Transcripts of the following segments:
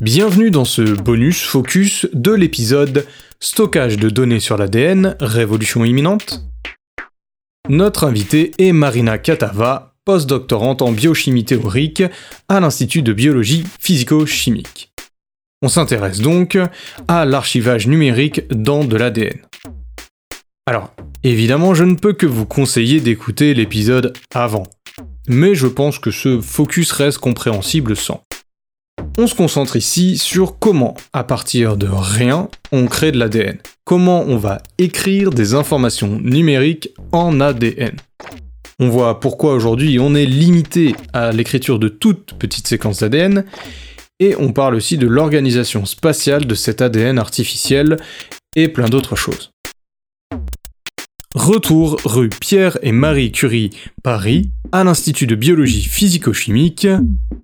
Bienvenue dans ce bonus focus de l'épisode Stockage de données sur l'ADN, révolution imminente. Notre invitée est Marina Katava, postdoctorante en biochimie théorique à l'Institut de biologie physico-chimique. On s'intéresse donc à l'archivage numérique dans de l'ADN. Alors, évidemment, je ne peux que vous conseiller d'écouter l'épisode avant, mais je pense que ce focus reste compréhensible sans. On se concentre ici sur comment, à partir de rien, on crée de l'ADN. Comment on va écrire des informations numériques en ADN. On voit pourquoi aujourd'hui on est limité à l'écriture de toutes petites séquences d'ADN, et on parle aussi de l'organisation spatiale de cet ADN artificiel, et plein d'autres choses. Retour rue Pierre et Marie Curie, Paris, à l'Institut de biologie physico-chimique.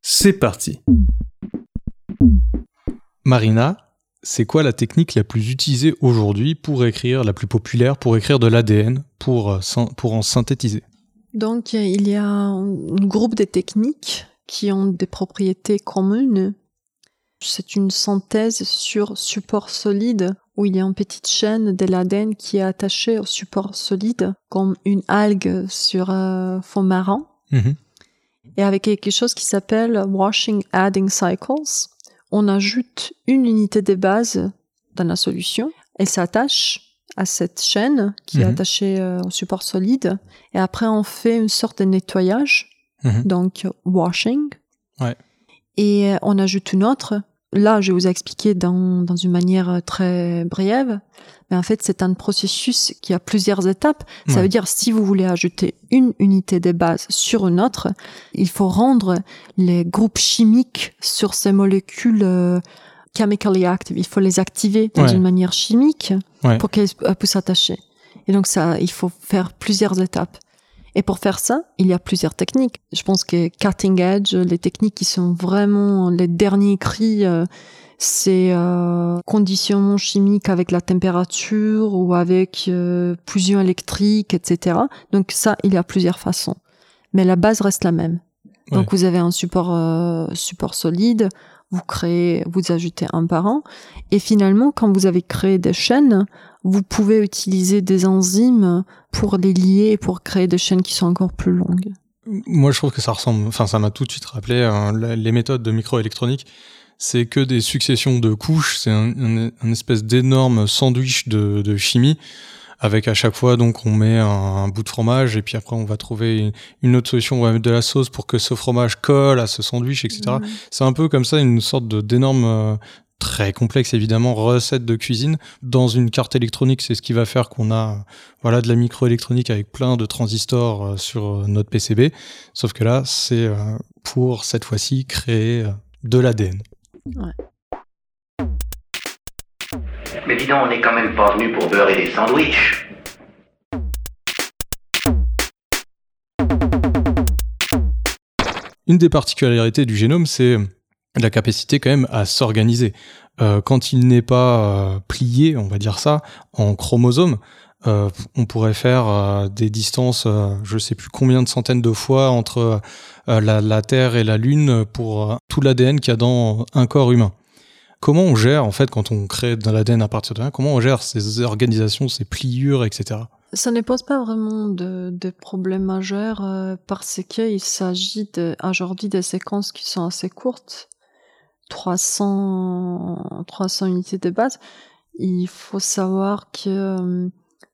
C'est parti. Marina, c'est quoi la technique la plus utilisée aujourd'hui pour écrire, la plus populaire pour écrire de l'ADN, pour, euh, pour en synthétiser? Donc il y a un groupe de techniques qui ont des propriétés communes. C'est une synthèse sur support solide où il y a une petite chaîne de l'ADN qui est attachée au support solide comme une algue sur un fond marron. Mhm. Et avec quelque chose qui s'appelle washing adding cycles on ajoute une unité de base dans la solution. Elle s'attache à cette chaîne qui est mhm. attachée euh, au support solide. Et après, on fait une sorte de nettoyage, mhm. donc washing. Et euh, on ajoute une autre là, je vous expliquer dans, dans une manière très brève. Mais en fait, c'est un processus qui a plusieurs étapes. Ça veut dire, si vous voulez ajouter une unité de base sur une autre, il faut rendre les groupes chimiques sur ces molécules euh, chemically active. Il faut les activer dans une manière chimique pour qu'elles puissent s'attacher. Et donc, ça, il faut faire plusieurs étapes. Et pour faire ça, il y a plusieurs techniques. Je pense que cutting edge, les techniques qui sont vraiment les derniers cris, euh, c'est euh, conditionnement chimique avec la température ou avec euh, fusion électrique, etc. Donc ça, il y a plusieurs façons. Mais la base reste la même. Donc vous avez un support euh, support solide, vous créez, vous ajoutez un parent, et finalement, quand vous avez créé des chaînes, vous pouvez utiliser des enzymes pour les lier et pour créer des chaînes qui sont encore plus longues. Moi, je trouve que ça ressemble, enfin, ça m'a tout de suite rappelé hein, les méthodes de microélectronique. C'est que des successions de couches, c'est un, espèce d'énorme sandwich de, de chimie avec à chaque fois donc on met un, bout de fromage et puis après on va trouver une, autre solution, on va mettre de la sauce pour que ce fromage colle à ce sandwich, etc. C'est un peu comme ça une sorte d'énorme euh, très complexe évidemment recette de cuisine dans une carte électronique c'est ce qui va faire qu'on a voilà de la microélectronique avec plein de transistors euh, sur euh, notre PCB sauf que là c'est pour cette fois-ci créer de l'ADN. Ouais. Mais dis donc, on n'est quand même pas venu pour beurrer des sandwichs. Une des particularités du génome, c'est la capacité quand même à s'organiser. Euh, quand il n'est pas euh, plié, on va dire ça, en chromosomes, euh, on pourrait faire des distances, je sais plus combien de centaines de fois entre la, Terre et la Lune pour tout l'ADN qu'il y a dans un corps humain. Comment on gère, en fait, quand on crée de l'ADN à partir de rien, comment on gère ces organisations, ces pliures, etc. Ça ne pose pas vraiment de, de problème majeur euh, parce qu'il s'agit aujourd'hui de séquences qui sont assez courtes, 300, 300 unités de base. Il faut savoir que euh,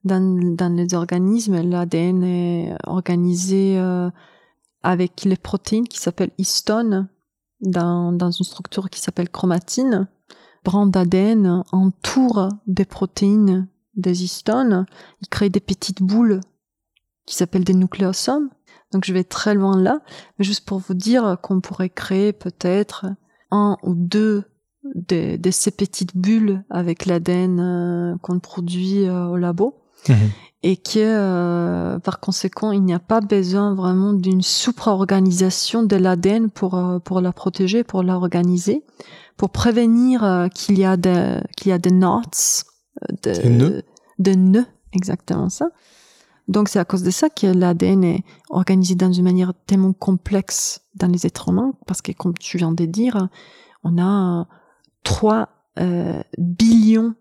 dans, dans les organismes, l'ADN est organisé euh, avec les protéines qui s'appellent histones dans, dans une structure qui s'appelle chromatine. Brand d'ADN entoure des protéines des histones. Il crée des petites boules qui s'appellent des nucléosomes. Donc je vais très loin là, mais juste pour vous dire qu'on pourrait créer peut-être un ou deux de, ces petites bulles avec l'ADN euh, qu'on produit euh, au labo. Mhm et que euh, par conséquent il n'y a pas besoin vraiment d'une supra-organisation de l'ADN pour pour la protéger, pour l'organiser, pour prévenir qu'il y a des qu'il y a des knots, de, nœuds. de nœuds, exactement ça. Donc c'est à cause de ça que l'ADN est organisé dans une manière tellement complexe dans les êtres humains, parce que comme tu viens de dire, on a 3 billions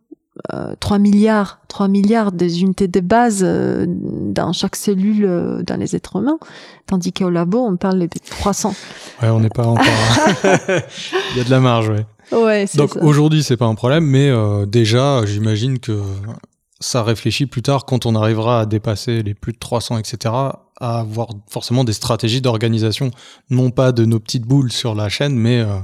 3 milliards, 3 milliards des unités de base dans chaque cellule dans les êtres humains, tandis qu'au labo, on parle de 300. Ouais, on n'est pas encore. Il y a de la marge, ouais. Ouais, Donc aujourd'hui, c'est pas un problème, mais euh, déjà, j'imagine que ça réfléchit plus tard quand on arrivera à dépasser les plus de 300, etc., à avoir forcément des stratégies d'organisation, non pas de nos petites boules sur la chaîne, mais euh,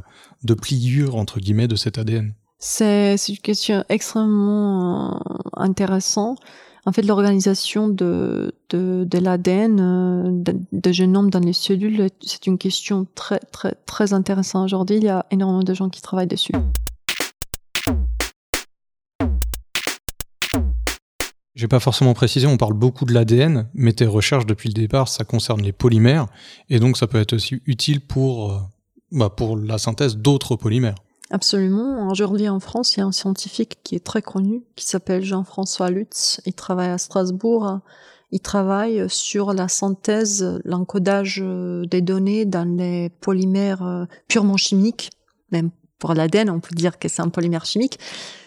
de pliure, entre guillemets, de cet ADN. C'est une question extrêmement euh, intéressante. En fait, l'organisation de, de, l'ADN, euh, de, de, génome dans les cellules, c'est une question très, très, très intéressante aujourd'hui. Il y a énormément de gens qui travaillent dessus. J'ai pas forcément précisé, on parle beaucoup de l'ADN, mais tes recherches depuis le départ, ça concerne les polymères, et donc ça peut être aussi utile pour, euh, bah, pour la synthèse d'autres polymères. Absolument. Aujourd'hui en France, il y a un scientifique qui est très connu, qui s'appelle Jean-François Lutz. Il travaille à Strasbourg. Il travaille sur la synthèse, l'encodage des données dans les polymères euh, purement chimiques. Même pour l'ADN, on peut dire que c'est un polymère chimique.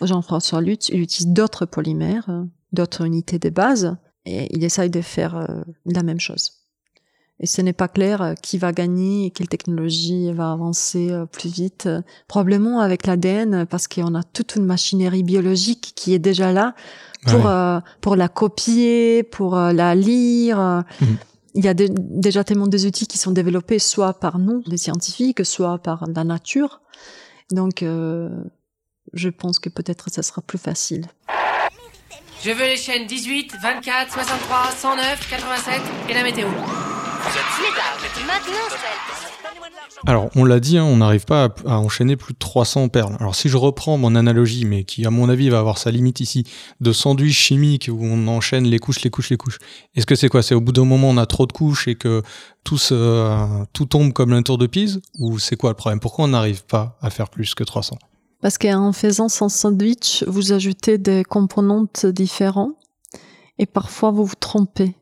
Jean-François Lutz, il utilise d'autres polymères, euh, d'autres unités de base, et il essaye de faire euh, la même chose et ce n'est pas clair euh, qui va gagner et quelle technologie va avancer euh, plus vite. Probablement avec l'ADN parce qu'on a toute une machinerie biologique qui est déjà là pour euh, pour la copier, pour la lire. Mhm. Il y a déjà tellement des outils qui sont développés soit par nous, les scientifiques, soit par la nature. Donc, je pense que peut-être ça sera plus facile. Je veux les chaînes 18, 24, 63, 109, 87 et la météo. Alors, on l'a dit, hein, on n'arrive pas à, enchaîner plus de 300 perles. Alors, si je reprends mon analogie, mais qui, à mon avis, va avoir sa limite ici, de sandwich chimique où on enchaîne les couches, les couches, les couches. Est-ce que c'est quoi? C'est au bout d'un moment, on a trop de couches et que tout, tout tombe comme un tour de Pise? Ou c'est quoi le problème? Pourquoi on n'arrive pas à faire plus que 300 Parce qu'en faisant son sandwich, vous ajoutez des composantes différents et parfois vous vous trompez.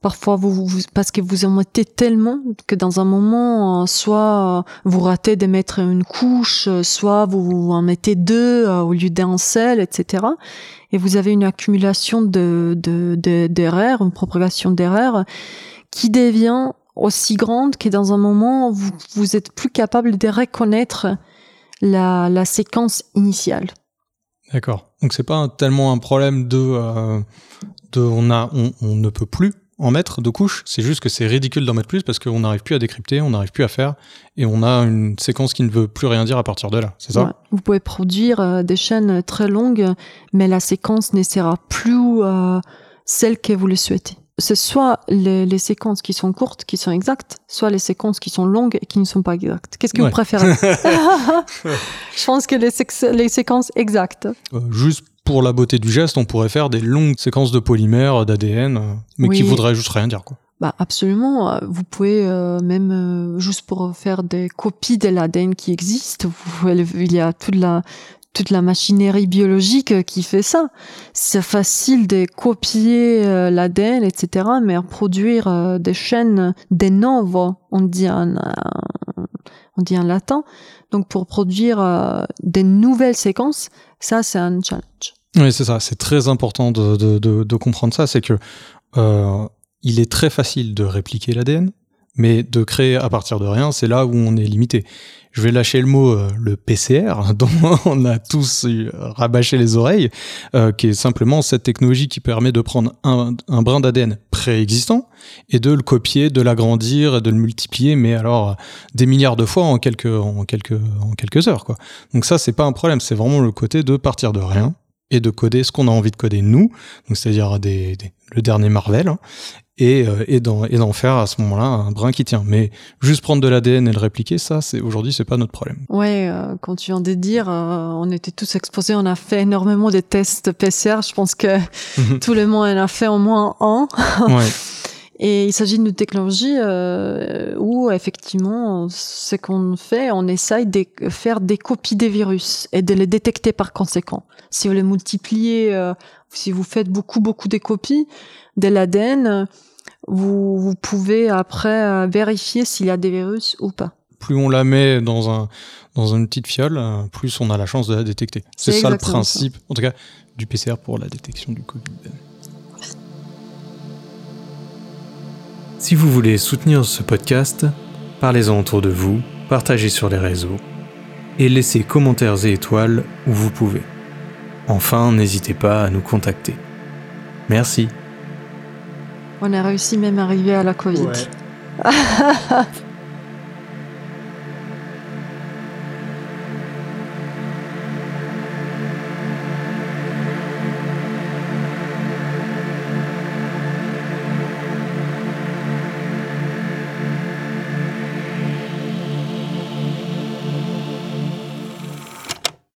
Parfois, vous, parce que vous en mettez tellement que dans un moment, euh, soit vous ratez de mettre une couche, soit vous en mettez deux euh, au lieu d'un seul, etc. Et vous avez une accumulation de, d'erreurs, une propagation d'erreurs qui devient aussi grande que dans un moment, vous, vous êtes plus capable de reconnaître la, la séquence initiale. D'accord. Donc c'est pas tellement un problème de, euh, de on a, on, on ne peut plus en mettre de couches, c'est juste que c'est ridicule d'en mettre plus parce qu'on n'arrive plus à décrypter, on n'arrive plus à faire, et on a une séquence qui ne veut plus rien dire à partir de là, c'est ça? Vous pouvez produire euh, des chaînes très longues, mais la séquence ne sera plus euh, celle que vous le souhaitez. C'est soit les, séquences qui sont courtes, qui sont exactes, soit les séquences qui sont longues et qui ne sont pas exactes. Qu'est-ce que vous préférez Je pense que les, les séquences exactes. Euh, juste pour la beauté du geste, on pourrait faire des longues séquences de polymères, d'ADN, euh, mais qui voudraient juste rien dire, quoi. Bah absolument. Euh, vous pouvez euh, même juste pour faire des copies de l'ADN qui existe, il y a toute la toute la machinerie biologique qui fait ça. C'est facile de copier l'ADN, etc., mais produire des chaînes de novo, on dit en, on dit en latin. Donc pour produire des nouvelles séquences, ça, c'est un challenge. Oui, c'est ça. C'est très important de, comprendre ça. C'est que euh, il est très facile de répliquer l'ADN, mais de créer à partir de rien, c'est là où on est limité. Je vais lâcher le mot euh, le PCR, dont on a tous rabâché les oreilles, euh, qui est simplement cette technologie qui permet de prendre un, brin d'ADN préexistant et de le copier, de l'agrandir, de le multiplier, mais alors des milliards de fois en quelques heures. Donc ça c'est pas un problème, c'est vraiment le côté de partir de rien et de coder ce qu'on a envie de coder nous, donc c'est-à-dire des, le dernier Marvel, hein, et, euh, et d'en faire à ce moment-là un brin qui tient. Mais juste prendre de l'ADN et le répliquer, ça, c'est aujourd'hui, c'est pas notre problème. Ouais, euh, quand tu viens de dire, euh, on était tous exposés, on a fait énormément de tests PCR. Je pense que tout le monde en a fait au moins un. ouais. Et il s'agit d'une technologie euh, où effectivement, ce qu'on fait, on essaye de faire des copies des virus et de les détecter par conséquent. Si vous les multipliez, euh, si vous faites beaucoup beaucoup de copies de l'ADN, vous, vous pouvez après euh, vérifier s'il y a des virus ou pas plus on la met dans un dans une petite fiole, plus on a la chance de la détecter. C'est ça le principe, en tout cas, du PCR pour la détection du Covid. Si vous voulez soutenir ce podcast, parlez-en autour de vous, partagez sur les réseaux et laissez commentaires et étoiles où vous pouvez. Enfin, n'hésitez pas à nous contacter. Merci. On a réussi même à arriver à la Covid. Ouais.